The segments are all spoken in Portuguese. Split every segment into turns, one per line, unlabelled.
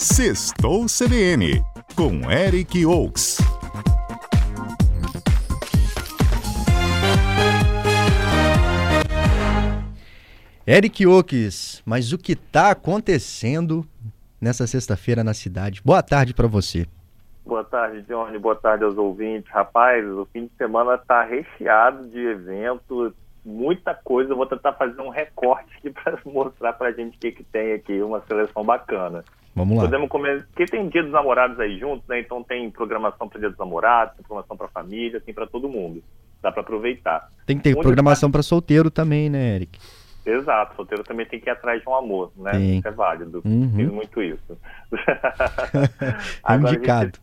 Sextou CBN, com Eric Oaks.
Eric Oaks, mas o que está acontecendo nessa sexta-feira na cidade? Boa tarde para você.
Boa tarde, Johnny. Boa tarde aos ouvintes. Rapaz, o fim de semana está recheado de eventos, muita coisa. Eu vou tentar fazer um recorte aqui para mostrar para a gente o que, que tem aqui, uma seleção bacana.
Vamos lá.
Podemos comer, porque tem Dia dos Namorados aí junto, né? Então tem programação para Dia dos Namorados, tem programação para família, tem para todo mundo. Dá para aproveitar.
Tem que ter
Onde
programação para solteiro também, né, Eric?
Exato, solteiro também tem que ir atrás de um amor, né? Isso é válido.
Uhum.
Fiz muito isso.
É indicado.
gente-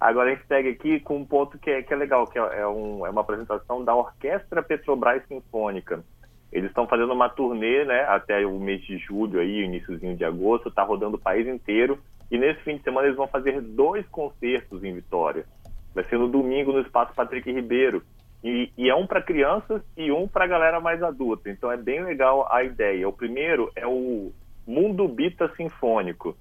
Agora a gente segue aqui com um ponto que é, que é legal, que é, é um- é uma apresentação da Orquestra Petrobras Sinfônica. Eles estão fazendo uma turnê, né, até o mês de julho aí, iníciozinho de agosto, tá rodando o país inteiro. E nesse fim de semana eles vão fazer dois concertos em Vitória. Vai ser no domingo no Espaço Patrick Ribeiro. E, e é um para crianças e um para galera mais adulta. Então é bem legal a ideia. O primeiro é o Mundo Bita Sinfônico.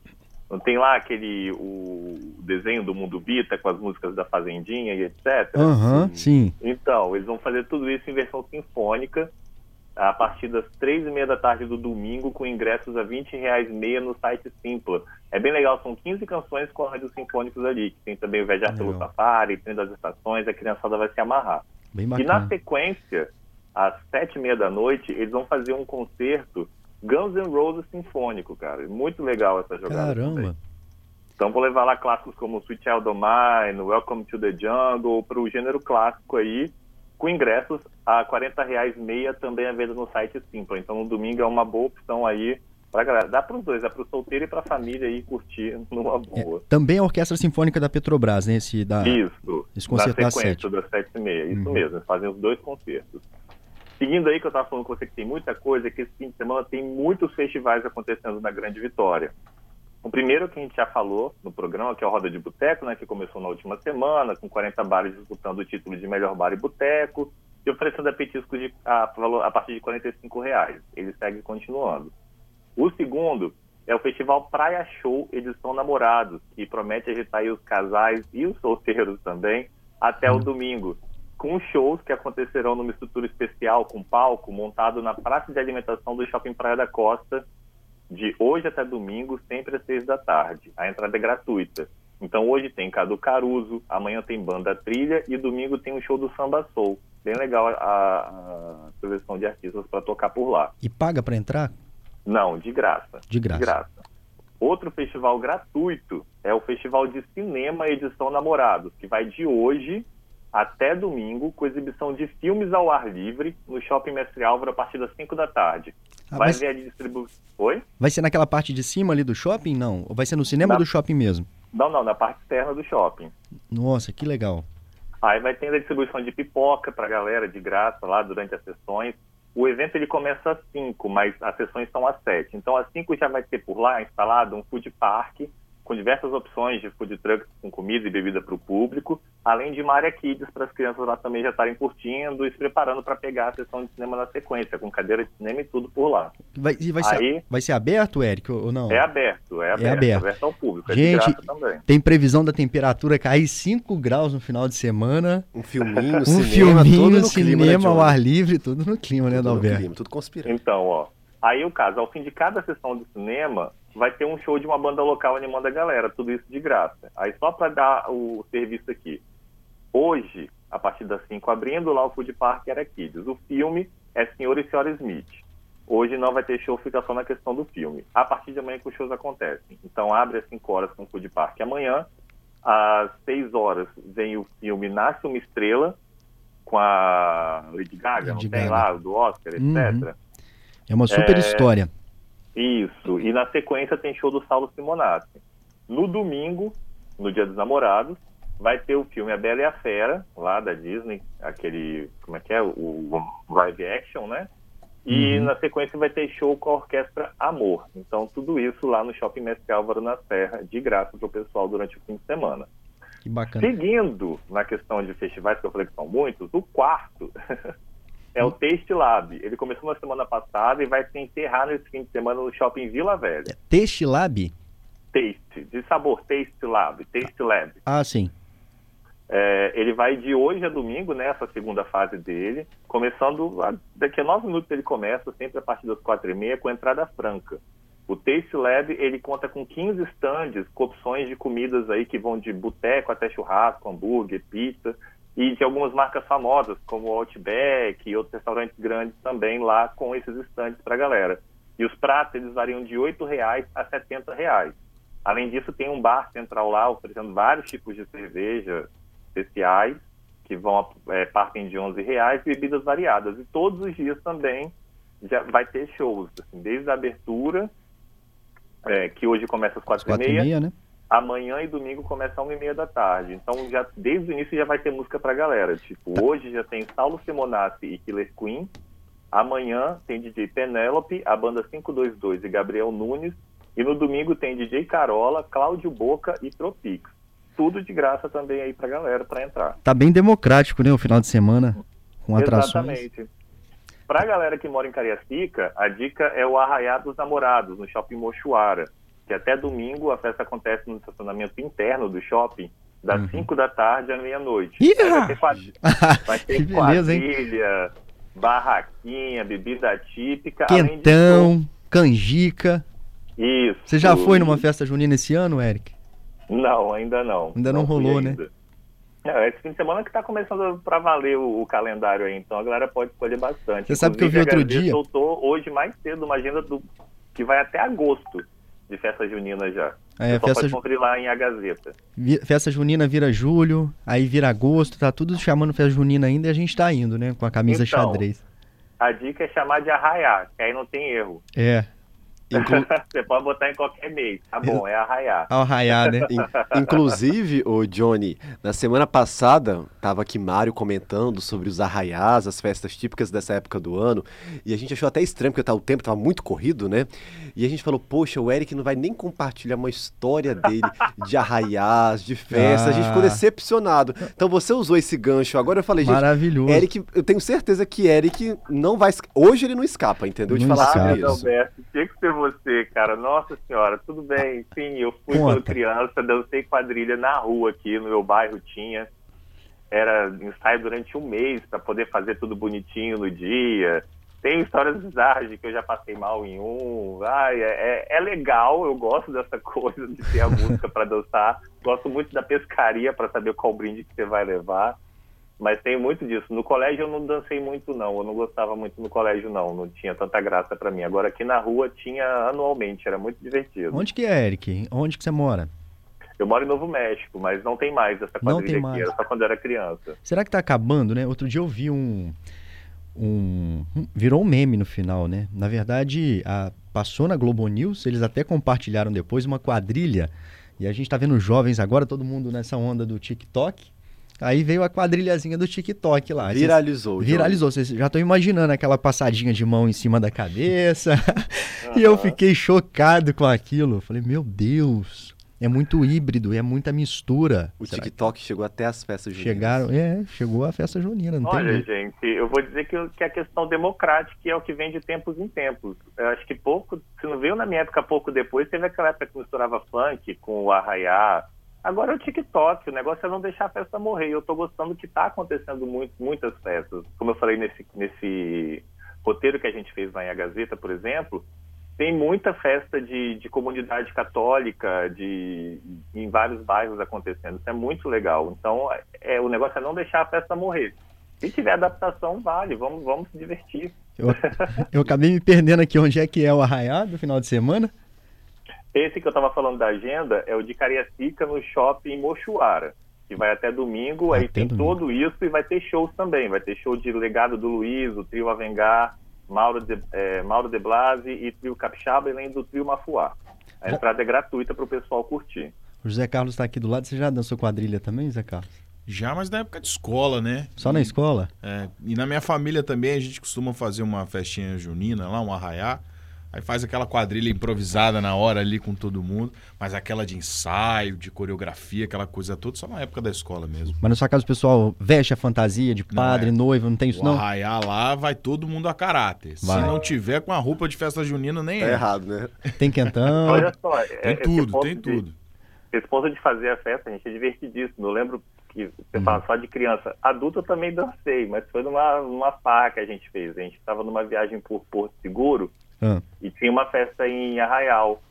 Não tem lá aquele o desenho do Mundo Bita com as músicas da Fazendinha e etc.
Aham, sim.
Então, eles vão fazer tudo isso em versão sinfônica a partir das três e meia da tarde do domingo, com ingressos a 20 reais meia no site Simpla. É bem legal, são 15 canções com rádios sinfônicos ali, que tem também o Viajar pelo. Safari, Trem das Estações, a criançada vai se amarrar. E na sequência, às sete e meia da noite, eles vão fazer um concerto Guns N' Roses sinfônico, cara. Muito legal essa jogada.
Caramba.
Então vou levar lá clássicos como Sweet Child O' Mine, Welcome to the Jungle, para o gênero clássico aí, com ingressos a 40 reais meia também à venda no site Simpla. Então no domingo é uma boa opção aí pra galera. Dá para os dois, dá para o solteiro e para a família aí curtir numa
É,
boa.
também a Orquestra Sinfônica da Petrobras, né? Esse da...
Isso,
esse concerto das
sequência das sete e meia, isso
Uhum.
mesmo, eles fazem os dois concertos. Seguindo aí que eu estava falando com você que tem muita coisa, é que esse fim de semana tem muitos festivais acontecendo na Grande Vitória. O primeiro que a gente já falou no programa, que é o Roda de Boteco, né, que começou na última semana, com 40 bares disputando o título de melhor bar e boteco, e oferecendo petiscos de, a, valor- a partir de 45 reais. Ele segue continuando. O segundo é o Festival Praia Show Edição Namorados, que promete agitar os casais e os solteiros também até o domingo, com shows que acontecerão numa estrutura especial com palco montado na praça de alimentação do Shopping Praia da Costa, de hoje até domingo, sempre às seis da tarde. A entrada é gratuita. Então hoje tem Cadu Caruso, amanhã tem Banda Trilha e domingo tem o show do Samba Soul. Bem legal a, a seleção de artistas para tocar por lá.
E paga para entrar?
Não, de graça.
De graça.
Outro festival gratuito é o Festival de Cinema Edição Namorados, que vai de hoje até domingo, com exibição de filmes ao ar livre no Shopping Mestre Álvaro a partir das 5 da tarde.
Ah,
vai
vai,
ver a distribuição. Oi?
vai ser naquela parte de cima ali do shopping? Não. Ou vai ser no cinema
Na-
do shopping mesmo?
Não, não, na parte externa do shopping.
Nossa, que legal.
Aí vai ter a distribuição de pipoca pra galera de graça lá durante as sessões. O evento ele começa às 5, mas as sessões são às 7. Então às 5 já vai ter por lá instalado um food park com diversas opções de food trucks com comida e bebida para o público, além de uma área kids para as crianças lá também já estarem curtindo e se preparando para pegar a sessão de cinema na sequência, com cadeira de cinema e tudo por lá.
Vai, e vai, ser,
Aí-
vai ser aberto, Eric, ou não?
É aberto, é aberto,
aberto.
ao público, é
Gente,
de graça também.
Tem previsão da temperatura cair 5 graus no final de semana.
Um filminho,
Um
cinema,
filminho,
tudo no clima, né,
cinema ao ar livre, tudo no clima, né,
Tudo no
Dalberto?
clima, tudo conspirando.
Então, ó. Aí o caso, ao fim de cada sessão de cinema, vai ter um show de uma banda local animando a galera, tudo isso de graça. Aí só para dar o serviço aqui. Hoje, a partir das 5, abrindo lá o Food Park era Kids. O filme é Senhor e Senhora Smith. Hoje não vai ter show, fica só na questão do filme. A partir de amanhã que os shows acontecem. Então abre às 5 horas com o Food Park amanhã. Às 6 horas vem o filme Nasce uma Estrela, com a Lady Gaga,
Lady
não tem
Gaga.
lá, do Oscar, etc.
É uma super
É,
história.
Isso. E na sequência tem show do Saulo Simonazzi. No domingo, no Dia dos Namorados, vai ter o filme A Bela e a Fera, lá da Disney, aquele, como é que é? O, o live action, né? E
Uhum.
na sequência vai ter show com a orquestra Amor. Então, tudo isso lá no Shopping Mestre Álvaro na Serra, de graça para o pessoal durante o fim de semana.
Que bacana.
Seguindo na questão de festivais, que eu falei que são muitos, o quarto é o Taste Lab. Ele começou na semana passada e vai se encerrar nesse fim de semana no Shopping Vila Velha.
Teste Lab?
Taste, de sabor Taste Lab, Taste Lab.
Ah, sim.
É, ele vai de hoje a domingo, né, essa segunda fase dele, começando, a, daqui a nove minutos ele começa, sempre a partir das quatro e meia, com entrada franca. O Taste Lab, ele conta com 15 stands, com opções de comidas aí que vão de boteco até churrasco, hambúrguer, pizza, e de algumas marcas famosas, como o Outback e outros restaurantes grandes também lá com esses stands para a galera. E os pratos, eles variam de R$ reais a R$ reais. Além disso, tem um bar central lá oferecendo vários tipos de cerveja especiais, que vão é, partem de 11 reais, bebidas variadas. E todos os dias também já vai ter shows, assim, desde a abertura, é, que hoje começa às quatro, quatro e, meia, e meia né? Amanhã e domingo começa às uma e meia da tarde. Então, já, desde o início já vai ter música pra galera. Tipo, hoje já tem Saulo Simonassi e Killer Queen, amanhã tem DJ Penélope, a banda 522 e Gabriel Nunes, e no domingo tem DJ Carola, Cláudio Boca e Tropix tudo de graça também aí pra galera para entrar.
Tá bem democrático, né, o final de semana com atrações.
Exatamente. Pra galera que mora em Cariacica, a dica é o Arraiá dos Namorados, no Shopping Mochuara, que até domingo a festa acontece no estacionamento interno do shopping, das 5 uhum. da tarde à meia-noite.
Vai ter, quadrilha,
vai ter beleza, quadrilha, barraquinha, bebida típica.
Quentão, canjica.
Isso.
Você já foi numa festa junina esse ano, Eric?
Não, ainda não.
Ainda não, não rolou, né?
É, esse fim de semana que está começando para valer o, o, calendário aí, então a galera pode escolher bastante.
Você sabe que eu vi outro dia.
soltou hoje mais cedo uma agenda do, que vai até agosto de festa junina já.
É, festa
pode conferir lá em A Gazeta.
Festa junina vira julho, aí vira agosto, tá tudo chamando festa junina ainda e a gente tá indo, né? Com a camisa então, xadrez.
A dica é chamar de arraiar, que aí não tem erro.
É,
Inclu... Você pode botar em qualquer mês. Tá bom, é arraiar.
Arraiar, né?
Inclusive, o Johnny, na semana passada, tava aqui Mário comentando sobre os arraiás, as festas típicas dessa época do ano, e a gente achou até estranho, porque o tempo tava muito corrido, né? E a gente falou, poxa, o Eric não vai nem compartilhar uma história dele de arraiás, de festa. Ah. A gente ficou ah. decepcionado. Então você usou esse gancho. Agora eu falei, gente,
Maravilhoso.
Eric, eu tenho certeza que Eric não vai. Hoje ele não escapa, entendeu? De falar
escapa.
sobre isso.
Alberto, tinha que ser você, cara. Nossa senhora, tudo bem. Sim, eu fui Conta. quando criança, dancei quadrilha na rua aqui, no meu bairro tinha. Era ensaio durante um mês para poder fazer tudo bonitinho no dia. Tem histórias bizarras de que eu já passei mal em um. Ai, é, é, é legal, eu gosto dessa coisa de ter a música para dançar. Gosto muito da pescaria para saber qual brinde que você vai levar. Mas tem muito disso. No colégio eu não dancei muito, não. Eu não gostava muito no colégio, não. Não tinha tanta graça para mim. Agora aqui na rua tinha anualmente, era muito divertido.
Onde que é, Eric? Onde que você mora?
Eu moro em Novo México, mas não tem mais essa quadrilha aqui. Era só quando eu era criança.
Será que tá acabando, né? Outro dia eu vi um um virou um meme no final, né? Na verdade, a, passou na Globo News, eles até compartilharam depois uma quadrilha. E a gente está vendo jovens agora, todo mundo nessa onda do TikTok. Aí veio a quadrilhazinha do TikTok lá.
Viralizou.
Vocês, viralizou. Vocês já estão imaginando aquela passadinha de mão em cima da cabeça. Uhum. e eu fiquei chocado com aquilo. Falei, meu Deus é muito híbrido, é muita mistura.
O Será TikTok que... chegou até as festas
juninas. Chegaram, é, chegou a festa junina, não
Olha,
tem
gente, eu vou dizer que, que a questão democrática é o que vem de tempos em tempos. Eu acho que pouco, se não veio na minha época pouco depois, teve aquela época que misturava funk com o arraiá. Agora é o TikTok, o negócio é não deixar a festa morrer. Eu tô gostando que tá acontecendo muito, muitas festas. Como eu falei nesse, nesse roteiro que a gente fez lá em A Gazeta, por exemplo, tem muita festa de, de comunidade católica de, em vários bairros acontecendo. Isso é muito legal. Então, é, o negócio é não deixar a festa morrer. Se tiver adaptação, vale. Vamos, vamos se divertir.
Eu, eu acabei me perdendo aqui. Onde é que é o Arraiá do final de semana?
Esse que eu estava falando da agenda é o de Cariacica no shopping Mochuara, que vai até domingo. aí tem domingo. tudo isso e vai ter shows também. Vai ter show de Legado do Luiz, o Trio Avengar, Mauro de, é, Mauro de Blasi e Trio Capixaba, além do Trio Mafuá. A entrada é gratuita para o pessoal curtir.
O José Carlos está aqui do lado. Você já dançou quadrilha também, José Carlos?
Já, mas na época de escola, né?
Só na escola?
É, e na minha família também a gente costuma fazer uma festinha junina lá, um arraiá. Aí faz aquela quadrilha improvisada na hora ali com todo mundo, mas aquela de ensaio, de coreografia, aquela coisa toda, só na época da escola mesmo.
Mas na sua casa o pessoal veste a fantasia de padre,
é.
noiva, não tem isso
O
não?
arraiar lá vai todo mundo a caráter.
Vai.
Se não tiver com a roupa de festa junina, nem
Tá
é.
errado, né?
Tem quentão.
Olha só, é-
Tem tudo, tem
de-
tudo.
Esse ponto de fazer a festa, a gente é divertidíssimo. Eu lembro que
Uhum.
você fala só de criança. Adulto eu também dancei, mas foi numa, numa farra que a gente fez. A gente estava numa viagem por Porto Seguro
Ah,
e tinha uma festa em Arraial.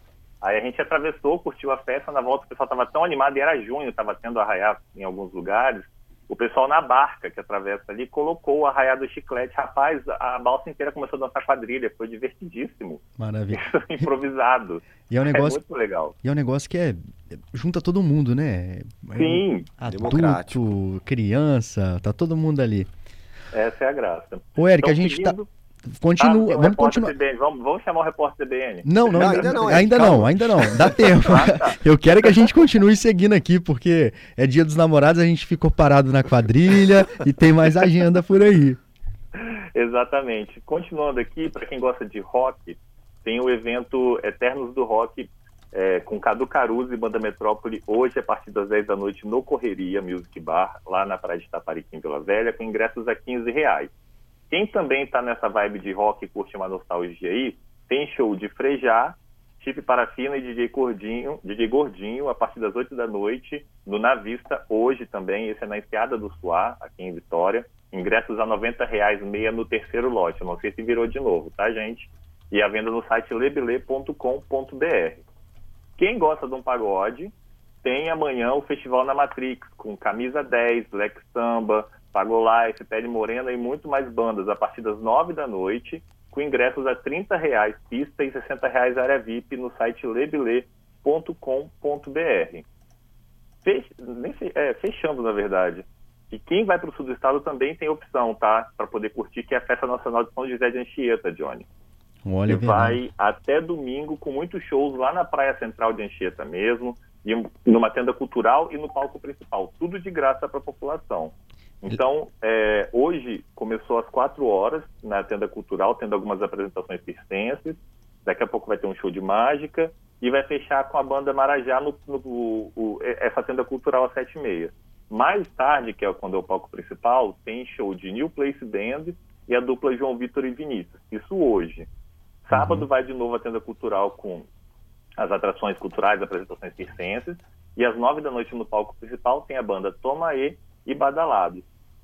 Aí a gente atravessou, curtiu a festa, na volta o pessoal estava tão animado, e era junho, estava tendo arraial em alguns lugares. O pessoal na barca que atravessa ali colocou o arraial do chiclete. Rapaz, a balsa inteira começou a dançar quadrilha, foi divertidíssimo.
maravilha.
Isso improvisado.
E é um
É
negócio,
muito legal.
e é um negócio que é junta todo mundo, né? É
Sim,
Democrático.
Adulto, criança, tá todo mundo ali.
essa é a graça.
Ô, Eric, a
Então,
gente
seguindo-
tá continua,
Ah,
vamos continuar.
Vamos, vamos chamar o repórter CBN.
Não, não,
Não,
ainda,
ainda não,
ainda, não, ainda não, dá tempo.
Ah, tá.
Eu quero que a gente continue seguindo aqui, porque é dia dos namorados, a gente ficou parado na quadrilha e tem mais agenda por aí.
Exatamente. Continuando aqui, para quem gosta de rock, tem o evento Eternos do Rock é, com Cadu Caruso e Banda Metrópole, hoje a partir das 10 da noite no Correria Music Bar, lá na Praia de Tapariquim, em Vila Velha, com ingressos a 15 reais. Quem também está nessa vibe de rock e curte uma nostalgia aí, tem show de Frejá, Chip Parafina e DJ Gordinho, DJ Gordinho, a partir das 8 da noite, no Navista, hoje também, esse é na Enseada do Suá, aqui em Vitória. Ingressos a 90 reais meia no terceiro lote. Não sei se virou de novo, tá, gente? E a venda no site lebele.com.br. Quem gosta de um pagode, tem amanhã o Festival na Matrix, com Camisa 10, Black Samba, Pagolife, Pele Morena e muito mais bandas, a partir das 9 da noite, com ingressos a 30 reais pista e 60 reais área VIP no site lebele.com.br. Fech... fe- é, fechando, na verdade. E quem vai para o sul do estado também tem opção, tá? Para poder curtir, que é a Festa Nacional de São José de Anchieta, Johnny.
Olha, é
que
verdade.
vai até domingo com muitos shows lá na Praia Central de Anchieta mesmo, e numa tenda cultural e no palco principal. Tudo de graça para a população. Então, é, hoje começou às quatro horas na tenda cultural, tendo algumas apresentações circenses. Daqui a pouco vai ter um show de mágica e vai fechar com a banda Marajá no, no- o- o- essa tenda cultural às sete e meia. Mais tarde, que é quando é o palco principal, tem show de New Place Band e a dupla João Vitor e Vinícius. Isso hoje. Sábado vai de novo a tenda cultural com as atrações culturais, apresentações circenses. E às nove da noite no palco principal tem a banda Tomaê e Badalados.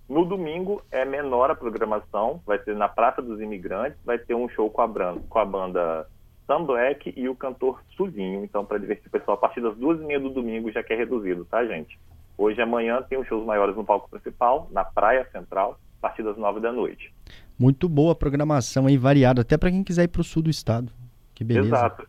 No domingo é menor a programação, vai ser na Praça dos Imigrantes, vai ter um show com a, bran- com a banda Sam Black e o cantor Sulinho. Então, para divertir o pessoal, a partir das duas e meia do domingo já que é reduzido, tá, gente? Hoje e amanhã tem os shows maiores no palco principal, na Praia Central, a partir das nove da noite.
Muito boa a programação aí, variada, até para quem quiser ir pro sul do estado. Que beleza.
Exato.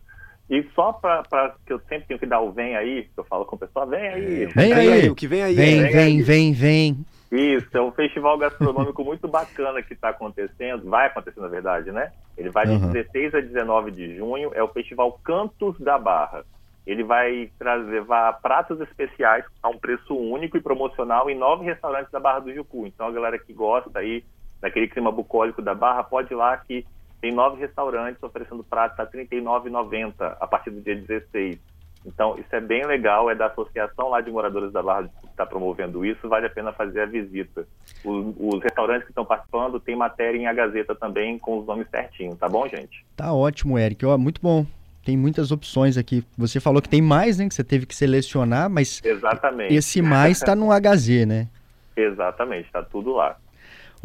E só para que eu sempre tenho que dar o vem aí, que eu falo com o pessoal, vem aí.
Vem aí.
o que vem aí.
Vem,
é-
vem, vem, vem.
Isso, é um festival gastronômico muito bacana que está acontecendo, vai acontecer na verdade, né? Ele vai de
Uhum.
16 a 19 de junho, é o Festival Cantos da Barra. Ele vai trazer, levar pratos especiais a um preço único e promocional em nove restaurantes da Barra do Jucu. Então a galera que gosta aí daquele clima bucólico da Barra, pode ir lá que tem nove restaurantes oferecendo pratos a R$ 39,90 a partir do dia 16. Então, isso é bem legal, é da associação lá de moradores da Barra que está promovendo isso, vale a pena fazer a visita. Os, os restaurantes que estão participando tem matéria em A Gazeta também com os nomes certinhos, tá bom, gente?
Tá ótimo, Eric. Ó, muito bom. Tem muitas opções aqui. Você falou que tem mais, né? Que você teve que selecionar, mas
Exatamente.
esse mais tá no HZ, né?
Exatamente, tá tudo lá.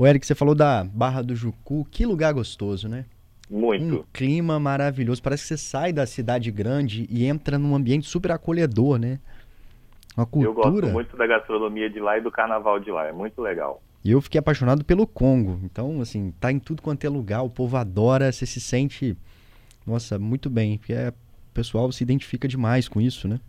O Eric, você falou da Barra do Jucu. Que lugar gostoso, né?
Muito.
Um clima maravilhoso. Parece que você sai da cidade grande e entra num ambiente super acolhedor, né? Uma
Eu gosto
cultura.
muito da gastronomia de lá e do carnaval de lá, é muito legal.
E eu fiquei apaixonado pelo Congo. Então, assim, tá em tudo quanto é lugar, o povo adora, você se sente, nossa, muito bem, porque é, o pessoal se identifica demais com isso, né?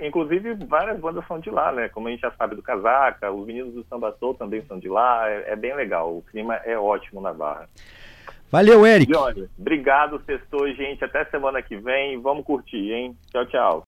Inclusive, várias bandas são de lá, né? Como a gente já sabe do Casaca, os meninos do Samba Soul também são de lá, é, é bem legal. O clima é ótimo na Barra.
Valeu, Eric!
Johnny, obrigado, sextou, gente. Até semana que vem. Vamos curtir, hein? Tchau, tchau.